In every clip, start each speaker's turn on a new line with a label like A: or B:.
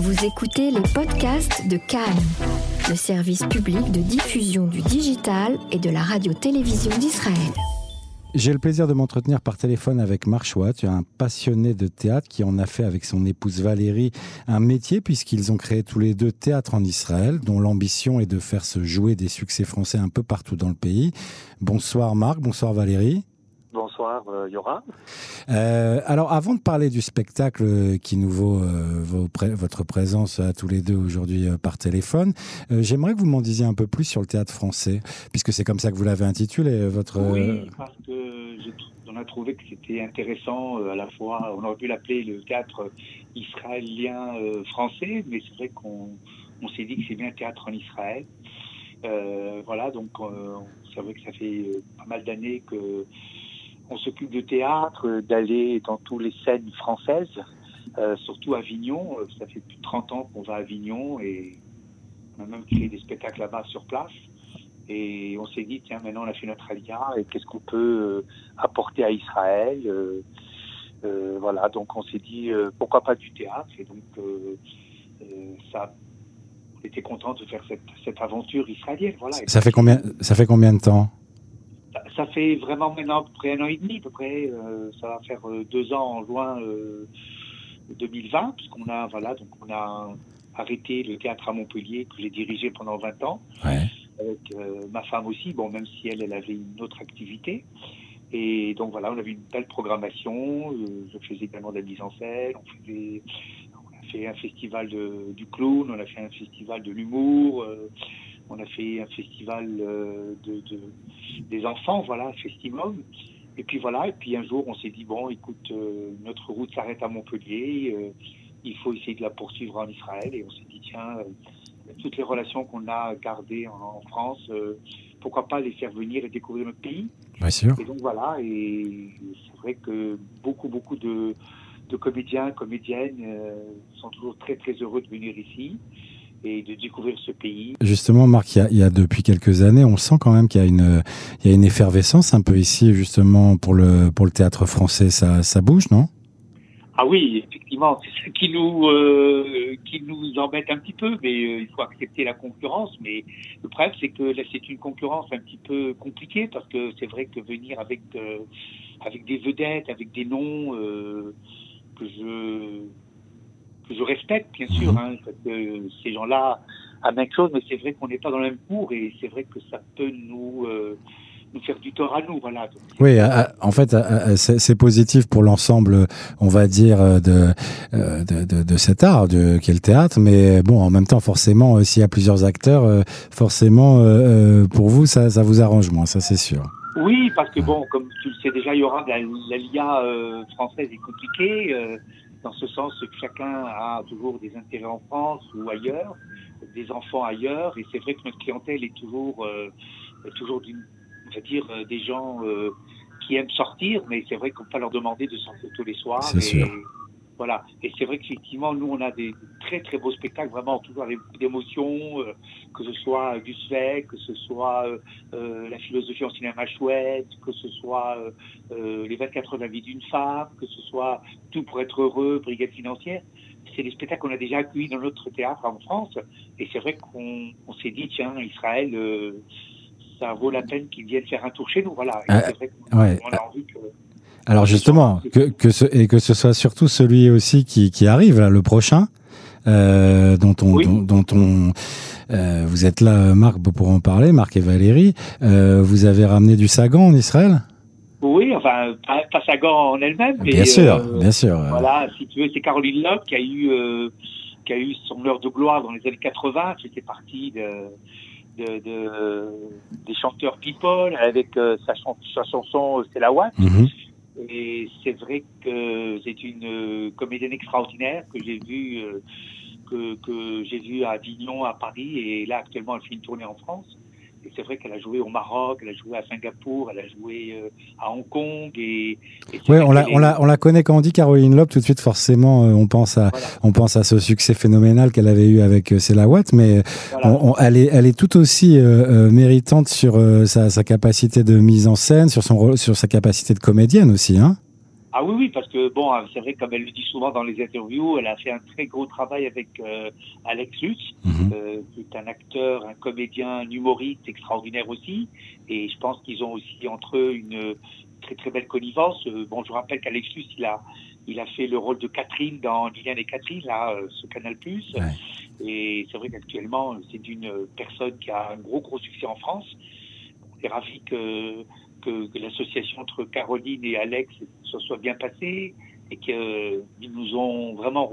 A: Vous écoutez les podcasts de Cannes, le service public de diffusion du digital et de la radio-télévision d'Israël.
B: J'ai le plaisir de m'entretenir par téléphone avec Marc Chouat, un passionné de théâtre qui en a fait avec son épouse Valérie un métier puisqu'ils ont créé tous les deux théâtre en Israël, dont l'ambition est de faire se jouer des succès français un peu partout dans le pays. Bonsoir Marc, bonsoir Valérie.
C: Bonsoir euh, Yora.
B: Euh, alors avant de parler du spectacle qui nous vaut, euh, votre présence à tous les deux aujourd'hui par téléphone, j'aimerais que vous m'en disiez un peu plus sur le théâtre français, puisque c'est comme ça que vous l'avez intitulé. Votre...
C: Oui, parce qu'on a trouvé que c'était intéressant à la fois, on aurait pu l'appeler le théâtre israélien français, mais c'est vrai qu'on on, s'est dit que c'est bien théâtre en Israël. voilà, donc c'est vrai que ça fait pas mal d'années que on s'occupe de théâtre, d'aller dans toutes les scènes françaises, euh, surtout Avignon. Euh, ça fait plus de 30 ans qu'on va à Avignon et on a même créé des spectacles là-bas sur place. Et on s'est dit, tiens, maintenant on a fait notre alia et qu'est-ce qu'on peut euh, apporter à Israël Voilà, donc on s'est dit, pourquoi pas du théâtre? Et donc, ça, on était content de faire cette, cette aventure israélienne. Voilà.
B: Ça fait combien, ça fait combien de temps?
C: Ça fait vraiment maintenant à peu près un an et demi, à peu près. Euh, ça va faire euh, deux ans en juin 2020, euh, puisqu'on a, voilà, donc on a arrêté le théâtre à Montpellier que j'ai dirigé pendant 20 ans. Avec ma femme aussi, bon, même si elle, elle avait une autre activité. Et donc voilà, on avait une belle programmation. je faisais également de la mise en scène. On, faisait, on a fait un festival de, du clown, on a fait un festival de l'humour. On a fait un festival euh, de, des enfants, voilà, Festimum. Et puis voilà, et puis un jour, on s'est dit, bon, écoute, euh, notre route s'arrête à Montpellier, euh, il faut essayer de la poursuivre en Israël. Et on s'est dit, tiens, toutes les relations qu'on a gardées en, France, pourquoi pas les faire venir et découvrir notre pays
B: Bien sûr.
C: Et donc voilà, et c'est vrai que beaucoup, beaucoup de, de comédiens, comédiennes sont toujours très, très heureux de venir ici et de découvrir ce pays.
B: Justement, Marc, il y, a, depuis quelques années, on sent quand même qu'il y a une, il y a une effervescence un peu ici, justement, pour le, pour le théâtre français. Ça, ça bouge, non?
C: Ah oui, effectivement, c'est ce qui nous, euh, qui nous embête un petit peu, mais euh, il faut accepter la concurrence. Mais le problème, c'est que là, c'est une concurrence un petit peu compliquée parce que c'est vrai que venir avec, euh, avec des vedettes, avec des noms respecte, bien sûr, mhm. hein, que ces gens-là a même chose, mais c'est vrai qu'on n'est pas dans le même cours et c'est vrai que ça peut nous, euh, nous faire du tort à nous. Voilà.
B: oui, en fait, c'est positif pour l'ensemble, on va dire, de, de, de, cet art de, qui est le théâtre, mais bon, en même temps, forcément, euh, s'il y a plusieurs acteurs, euh, forcément, pour vous, ça, ça vous arrange moins, ça c'est sûr.
C: Oui, parce que bon, comme tu le sais déjà, il y aura la, l'IA française est compliquée dans ce sens que chacun a toujours des intérêts en France ou ailleurs, des enfants ailleurs, et c'est vrai que notre clientèle est toujours, euh, toujours on va dire, euh, des gens euh, qui aiment sortir, mais c'est vrai qu'on peut pas leur demander de sortir tous les soirs.
B: C'est sûr.
C: Voilà. Et c'est vrai qu'effectivement, nous, on a des très, très beaux spectacles, vraiment, toujours avec beaucoup d'émotions, euh, que ce soit du Svek, que ce soit euh, euh, la philosophie en cinéma chouette, que ce soit les 24 heures de la vie d'une femme, que ce soit Tout pour être heureux, Brigade financière. C'est des spectacles qu'on a déjà accueillis dans notre théâtre en France. Et c'est vrai qu'on s'est dit, tiens, Israël, ça vaut la peine qu'ils viennent faire un tour chez nous. Voilà.
B: Et c'est vrai qu'on a envie que alors justement, que, que ce, et que ce soit surtout celui aussi qui, qui arrive, là, le prochain, euh, dont on, dont, on euh, vous êtes là, Marc, pour en parler, Marc et Valérie. Euh, vous avez ramené du Sagan en Israël?
C: Oui, enfin, pas, Sagan en elle-même, mais
B: bien sûr, bien sûr.
C: Voilà, si tu veux, c'est Caroline Locke qui a eu qui a eu son heure de gloire dans les années 80. C'était partie de, de, de, des chanteurs people avec sa, sa, chanson C'est la Watt. Et c'est vrai que c'est une euh, comédienne extraordinaire que j'ai vue euh, que, que j'ai vu à Avignon, à Paris, et là actuellement elle fait une tournée en France. Et c'est vrai qu'elle a joué au Maroc, elle a joué à Singapour, elle a joué euh, à Hong Kong. Et,
B: oui, on la, on, la, on la connaît quand on dit Caroline Loeb, tout de suite forcément on pense à, on pense à ce succès phénoménal qu'elle avait eu avec euh, Watt, mais elle, est, elle est tout aussi méritante sur sa, sa, capacité de mise en scène, sur, son, sur sa capacité de comédienne aussi. Hein
C: Ah oui, oui, parce que bon, c'est vrai, comme elle le dit souvent dans les interviews, elle a fait un très gros travail avec euh, Alex Lutz,
B: Mhm.
C: euh, qui est un acteur, un comédien, un humoriste extraordinaire aussi. Et je pense qu'ils ont aussi entre eux une très très belle connivence. Euh, bon, je vous rappelle qu'Alex Lutz, il a, il a fait le rôle de Catherine dans Liliane et Catherine, là, euh, ce Canal+.
B: Ouais.
C: Et c'est vrai qu'actuellement, c'est une personne qui a un gros gros succès en France. On est ravis que, que, que l'association entre Caroline et Alex se soit bien passée et qu'ils nous ont vraiment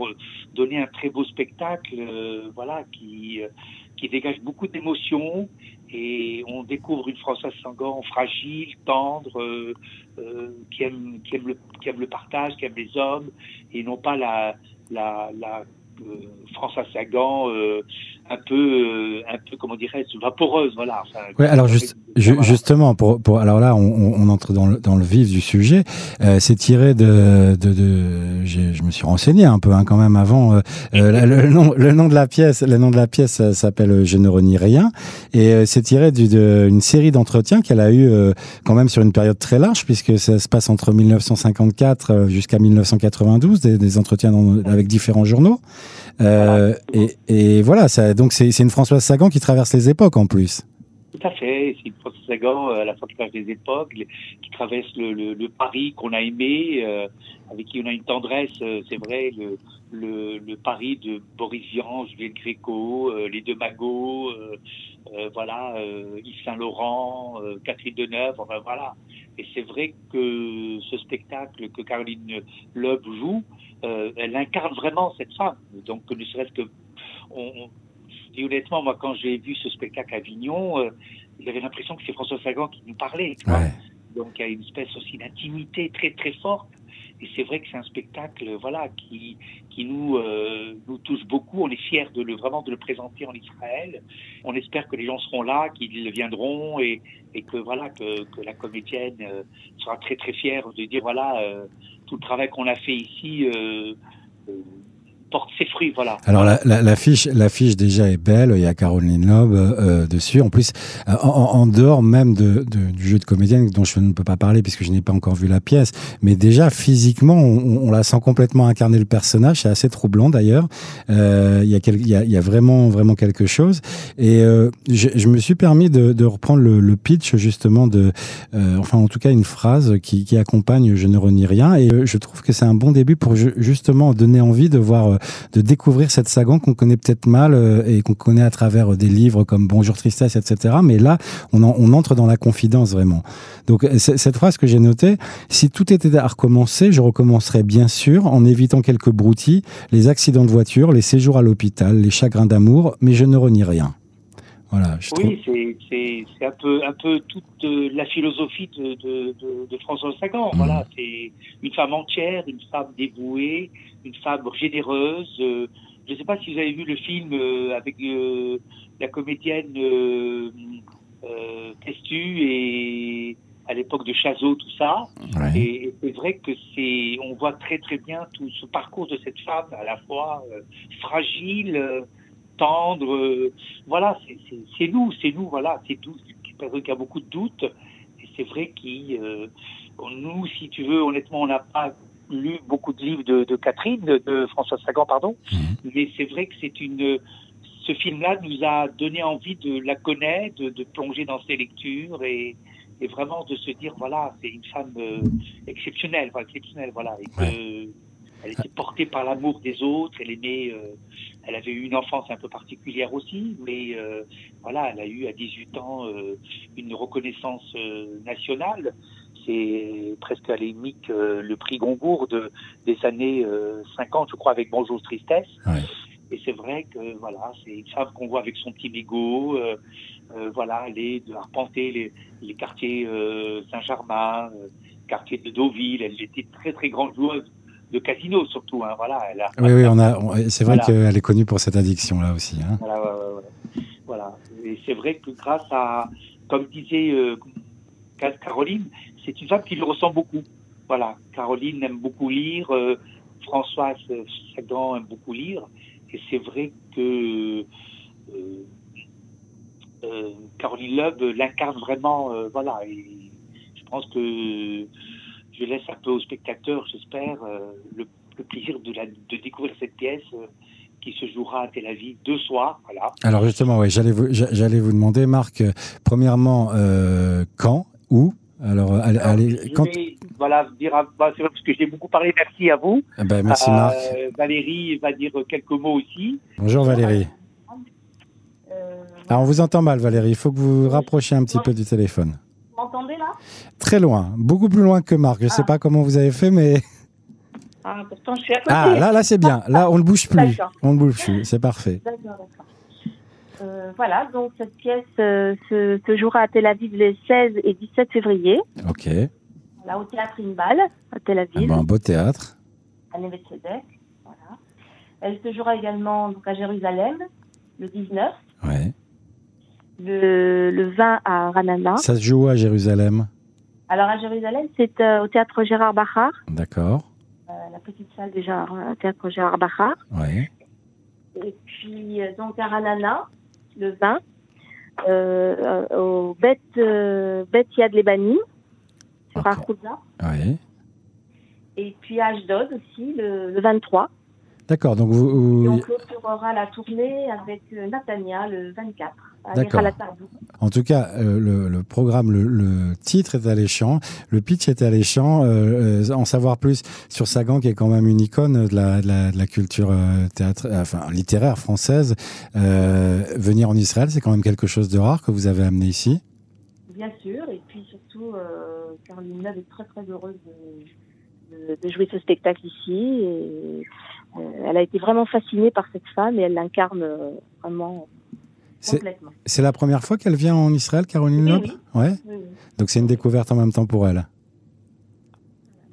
C: donné un très beau spectacle, euh, voilà, qui, euh, qui dégage beaucoup d'émotions et on découvre une Françoise Sangan fragile, tendre, euh, euh, qui aime, qui aime le, qui aime le partage, qui aime les hommes et non pas la, la, la euh, Françoise Sagan euh, un peu, euh, un peu comment dirais-je, vaporeuse, voilà. Enfin,
B: Ouais, alors juste, justement, pour, pour, alors là, on, on entre dans le, dans le vif du sujet. Euh, c'est tiré de, de, de j'ai- je me suis renseigné un peu hein, quand même avant. euh, euh, le, le nom, le nom de la pièce, le nom de la pièce euh, s'appelle Je ne renie rien, et euh, c'est tiré du- d'une série d'entretiens qu'elle a eu euh, quand même sur une période très large, puisque ça se passe entre 1954 euh, jusqu'à 1992, des, des entretiens dans- avec différents journaux. Euh, et, et voilà, ça, donc c'est c'est une Françoise Sagan qui traverse les époques en plus.
C: Tout à fait. C'est une Sagan euh, à la traverse des époques, qui traverse le, le, Paris qu'on a aimé, euh, avec qui on a une tendresse, euh, c'est vrai, le, Paris de Boris Vian, Juliette Gréco, les deux Magots, voilà, Yves Saint-Laurent, Catherine Deneuve, enfin voilà. Et c'est vrai que ce spectacle que Caroline Loeb joue, elle incarne vraiment cette femme. Donc ne serait-ce que on, on- honnêtement, moi, quand j'ai vu ce spectacle à Avignon, euh, j'avais l'impression que c'est François Sagan qui nous parlait. tu vois.
B: Ouais.
C: Donc, il y a une espèce aussi d'intimité très, très forte. Et c'est vrai que c'est un spectacle, voilà, qui, qui nous, euh, nous touche beaucoup. On est fiers de le, vraiment de le présenter en Israël. On espère que les gens seront là, qu'ils viendront et, et que, voilà, que, que la comédienne euh, sera très, très fière de dire, voilà, euh, tout le travail qu'on a fait ici, euh, euh, voilà.
B: Alors la, la, l'affiche, l'affiche déjà est belle. Il y a Caroline Loeb euh, dessus. En plus, euh, en, dehors même du jeu de comédienne dont je ne peux pas parler puisque je n'ai pas encore vu la pièce, mais déjà physiquement, on, la sent complètement incarner le personnage. C'est assez troublant d'ailleurs. Euh, il y a il vraiment vraiment quelque chose. Et euh, je, je me suis permis de, de reprendre le, le pitch justement de, euh, enfin en tout cas une phrase qui, qui accompagne Je ne renie rien. Et euh, je trouve que c'est un bon début pour ju- justement donner envie de voir, euh, de découvrir cette Sagan qu'on connaît peut-être mal euh, et qu'on connaît à travers euh, des livres comme Bonjour Tristesse, etc. Mais là, on, en- on entre dans la confidence vraiment. Donc euh, cette phrase que j'ai notée, si tout était à recommencer, je recommencerais bien sûr en évitant quelques broutilles, les accidents de voiture, les séjours à l'hôpital, les chagrins d'amour, mais je ne renie rien. Voilà, je trouve.
C: Oui, c'est- un peu un peu toute euh, la philosophie de, de, de, de François Sagan.
B: Mhm.
C: Voilà, c'est une femme entière, une femme dévouée, une femme généreuse. euh, je ne sais pas si vous avez vu le film euh, avec euh, la comédienne Testu et à l'époque de Chazot, tout ça.
B: Ouais.
C: Et, et c'est vrai que c'est, on voit très très bien tout ce parcours de cette femme, à la fois fragile, tendre. euh, voilà, c'est- nous, c'est nous, voilà, c'est nous. Une personne qui a beaucoup de doutes. Et c'est vrai que nous, si tu veux, honnêtement, on n'a pas lu beaucoup de livres de, de Catherine, de, de François Sagan, pardon.
B: Mhm.
C: Mais c'est vrai que c'est une. Ce film-là nous a donné envie de la connaître, de, de plonger dans ses lectures et, et vraiment de se dire voilà, c'est une femme euh, exceptionnelle, exceptionnelle, voilà. Et que, elle était portée par l'amour des autres, elle aimait, euh, elle avait eu une enfance un peu particulière aussi, mais euh, voilà, elle a eu à 18 ans euh, une reconnaissance nationale. C'est presque à euh, le prix Goncourt de, des années euh, 50, je crois, avec Bonjour Tristesse.
B: Ouais.
C: Et c'est vrai que voilà, c'est une femme qu'on voit avec son petit mégot, euh, euh, voilà, aller de arpenter les, les quartiers euh, Saint-Germain, quartier de Deauville. Elle était très très grande joueuse de casino surtout. Hein, voilà, elle a,
B: Oui, oui, on a. C'est vrai
C: Voilà.
B: qu'elle est connue pour cette addiction là aussi. Hein.
C: voilà, ouais, ouais, ouais. voilà. Et c'est vrai que grâce à, comme disait euh, Caroline, c'est une femme qui lui ressemble beaucoup. Voilà, Caroline aime beaucoup lire, euh, Françoise Sagan aime beaucoup lire, et c'est vrai que euh, euh, Caroline Loeb l'incarne vraiment, voilà. Et je pense que je laisse un peu aux spectateurs, j'espère, euh, le, le plaisir de, la, de découvrir cette pièce euh, qui se jouera à Tel Aviv deux soirs. Voilà.
B: Alors justement, ouais, j'allais vous, j'a- j'allais vous demander, Marc, euh, premièrement, euh, quand, où? Alors, allez, allez,
C: Je
B: quand...
C: vais, voilà, dire, à- bah, c'est vrai parce que j'ai beaucoup parlé. Merci à vous.
B: Ah ben, merci
C: Euh,
B: Marc.
C: Valérie va dire quelques mots aussi.
B: Bonjour Valérie.
D: Euh,
B: Ah, on vous entend mal Valérie, il faut que vous vous rapprochiez un petit peu du téléphone.
D: Vous m'entendez là?
B: Très loin, beaucoup plus loin que Marc. Je ne sais
D: Ah.
B: pas comment vous avez fait, mais...
D: Ah, pourtant, je suis à côté.
B: Ah, là, là c'est bien. Là, on ne bouge plus. On ne bouge plus, c'est parfait.
D: D'accord, d'accord. Euh, voilà, donc cette pièce euh, se, se jouera à Tel Aviv les 16 et 17 février,
B: Ok.
D: là, au théâtre Inbal, à Tel
B: Ah
D: Aviv,
B: ben, un beau théâtre.
D: à Neve. Voilà. Elle se jouera également donc, à Jérusalem, le 19,
B: Ouais.
D: Le, le 20 à Ranana.
B: Ça se joue où à Jérusalem
D: Alors à Jérusalem, c'est euh, au théâtre Gérard Bachar,
B: D'accord.
D: euh, la petite salle du Gérard- euh, théâtre Gérard Bachar.
B: Ouais.
D: Et puis, donc, à Ranana, le 20, euh, euh, au Bet, Bet Yad Lebanim, sur
B: Ok.
D: Arkuza.
B: Ouais.
D: Et puis à Ashdod aussi, le, le 23.
B: D'accord. Donc, vous,
D: Et on
B: vous-
D: clôturera la tournée avec euh, Natania le 24, à
B: D'accord. En tout cas, euh, le, le programme, le, le titre est alléchant, le pitch est alléchant. Euh, euh, en savoir plus sur Sagan, qui est quand même une icône de la, de la, de la culture théâtre, enfin littéraire française. Venir en Israël, c'est quand même quelque chose de rare que vous avez amené ici?
D: Bien sûr, et puis surtout, Caroline est très très heureuse de, de- de jouer ce spectacle ici. Et, euh, elle a été vraiment fascinée par cette femme et elle l'incarne euh, vraiment complètement.
B: c'est la première fois qu'elle vient en Israël, Caroline Loeb
D: oui.
B: Ouais.
D: Oui, oui.
B: Donc c'est une découverte en même temps pour elle.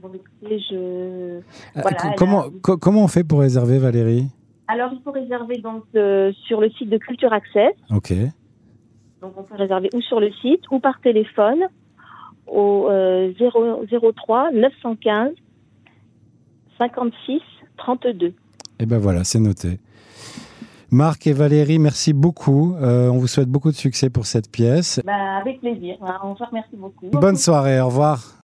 D: Bon, écoutez, je...
B: Euh,
D: Voilà,
B: comment,
D: a-
B: co- comment on fait pour réserver, Valérie?
D: Alors, il faut réserver donc euh, sur le site de Culture Access.
B: Ok.
D: Donc, on peut réserver ou sur le site ou par téléphone au euh, 0, 03 915 56 32.
B: Et ben voilà, c'est noté. Marc et Valérie, merci beaucoup. Euh, on vous souhaite beaucoup de succès pour cette pièce.
D: Bah, avec plaisir. On vous remercie beaucoup.
B: Bonne soirée, au revoir.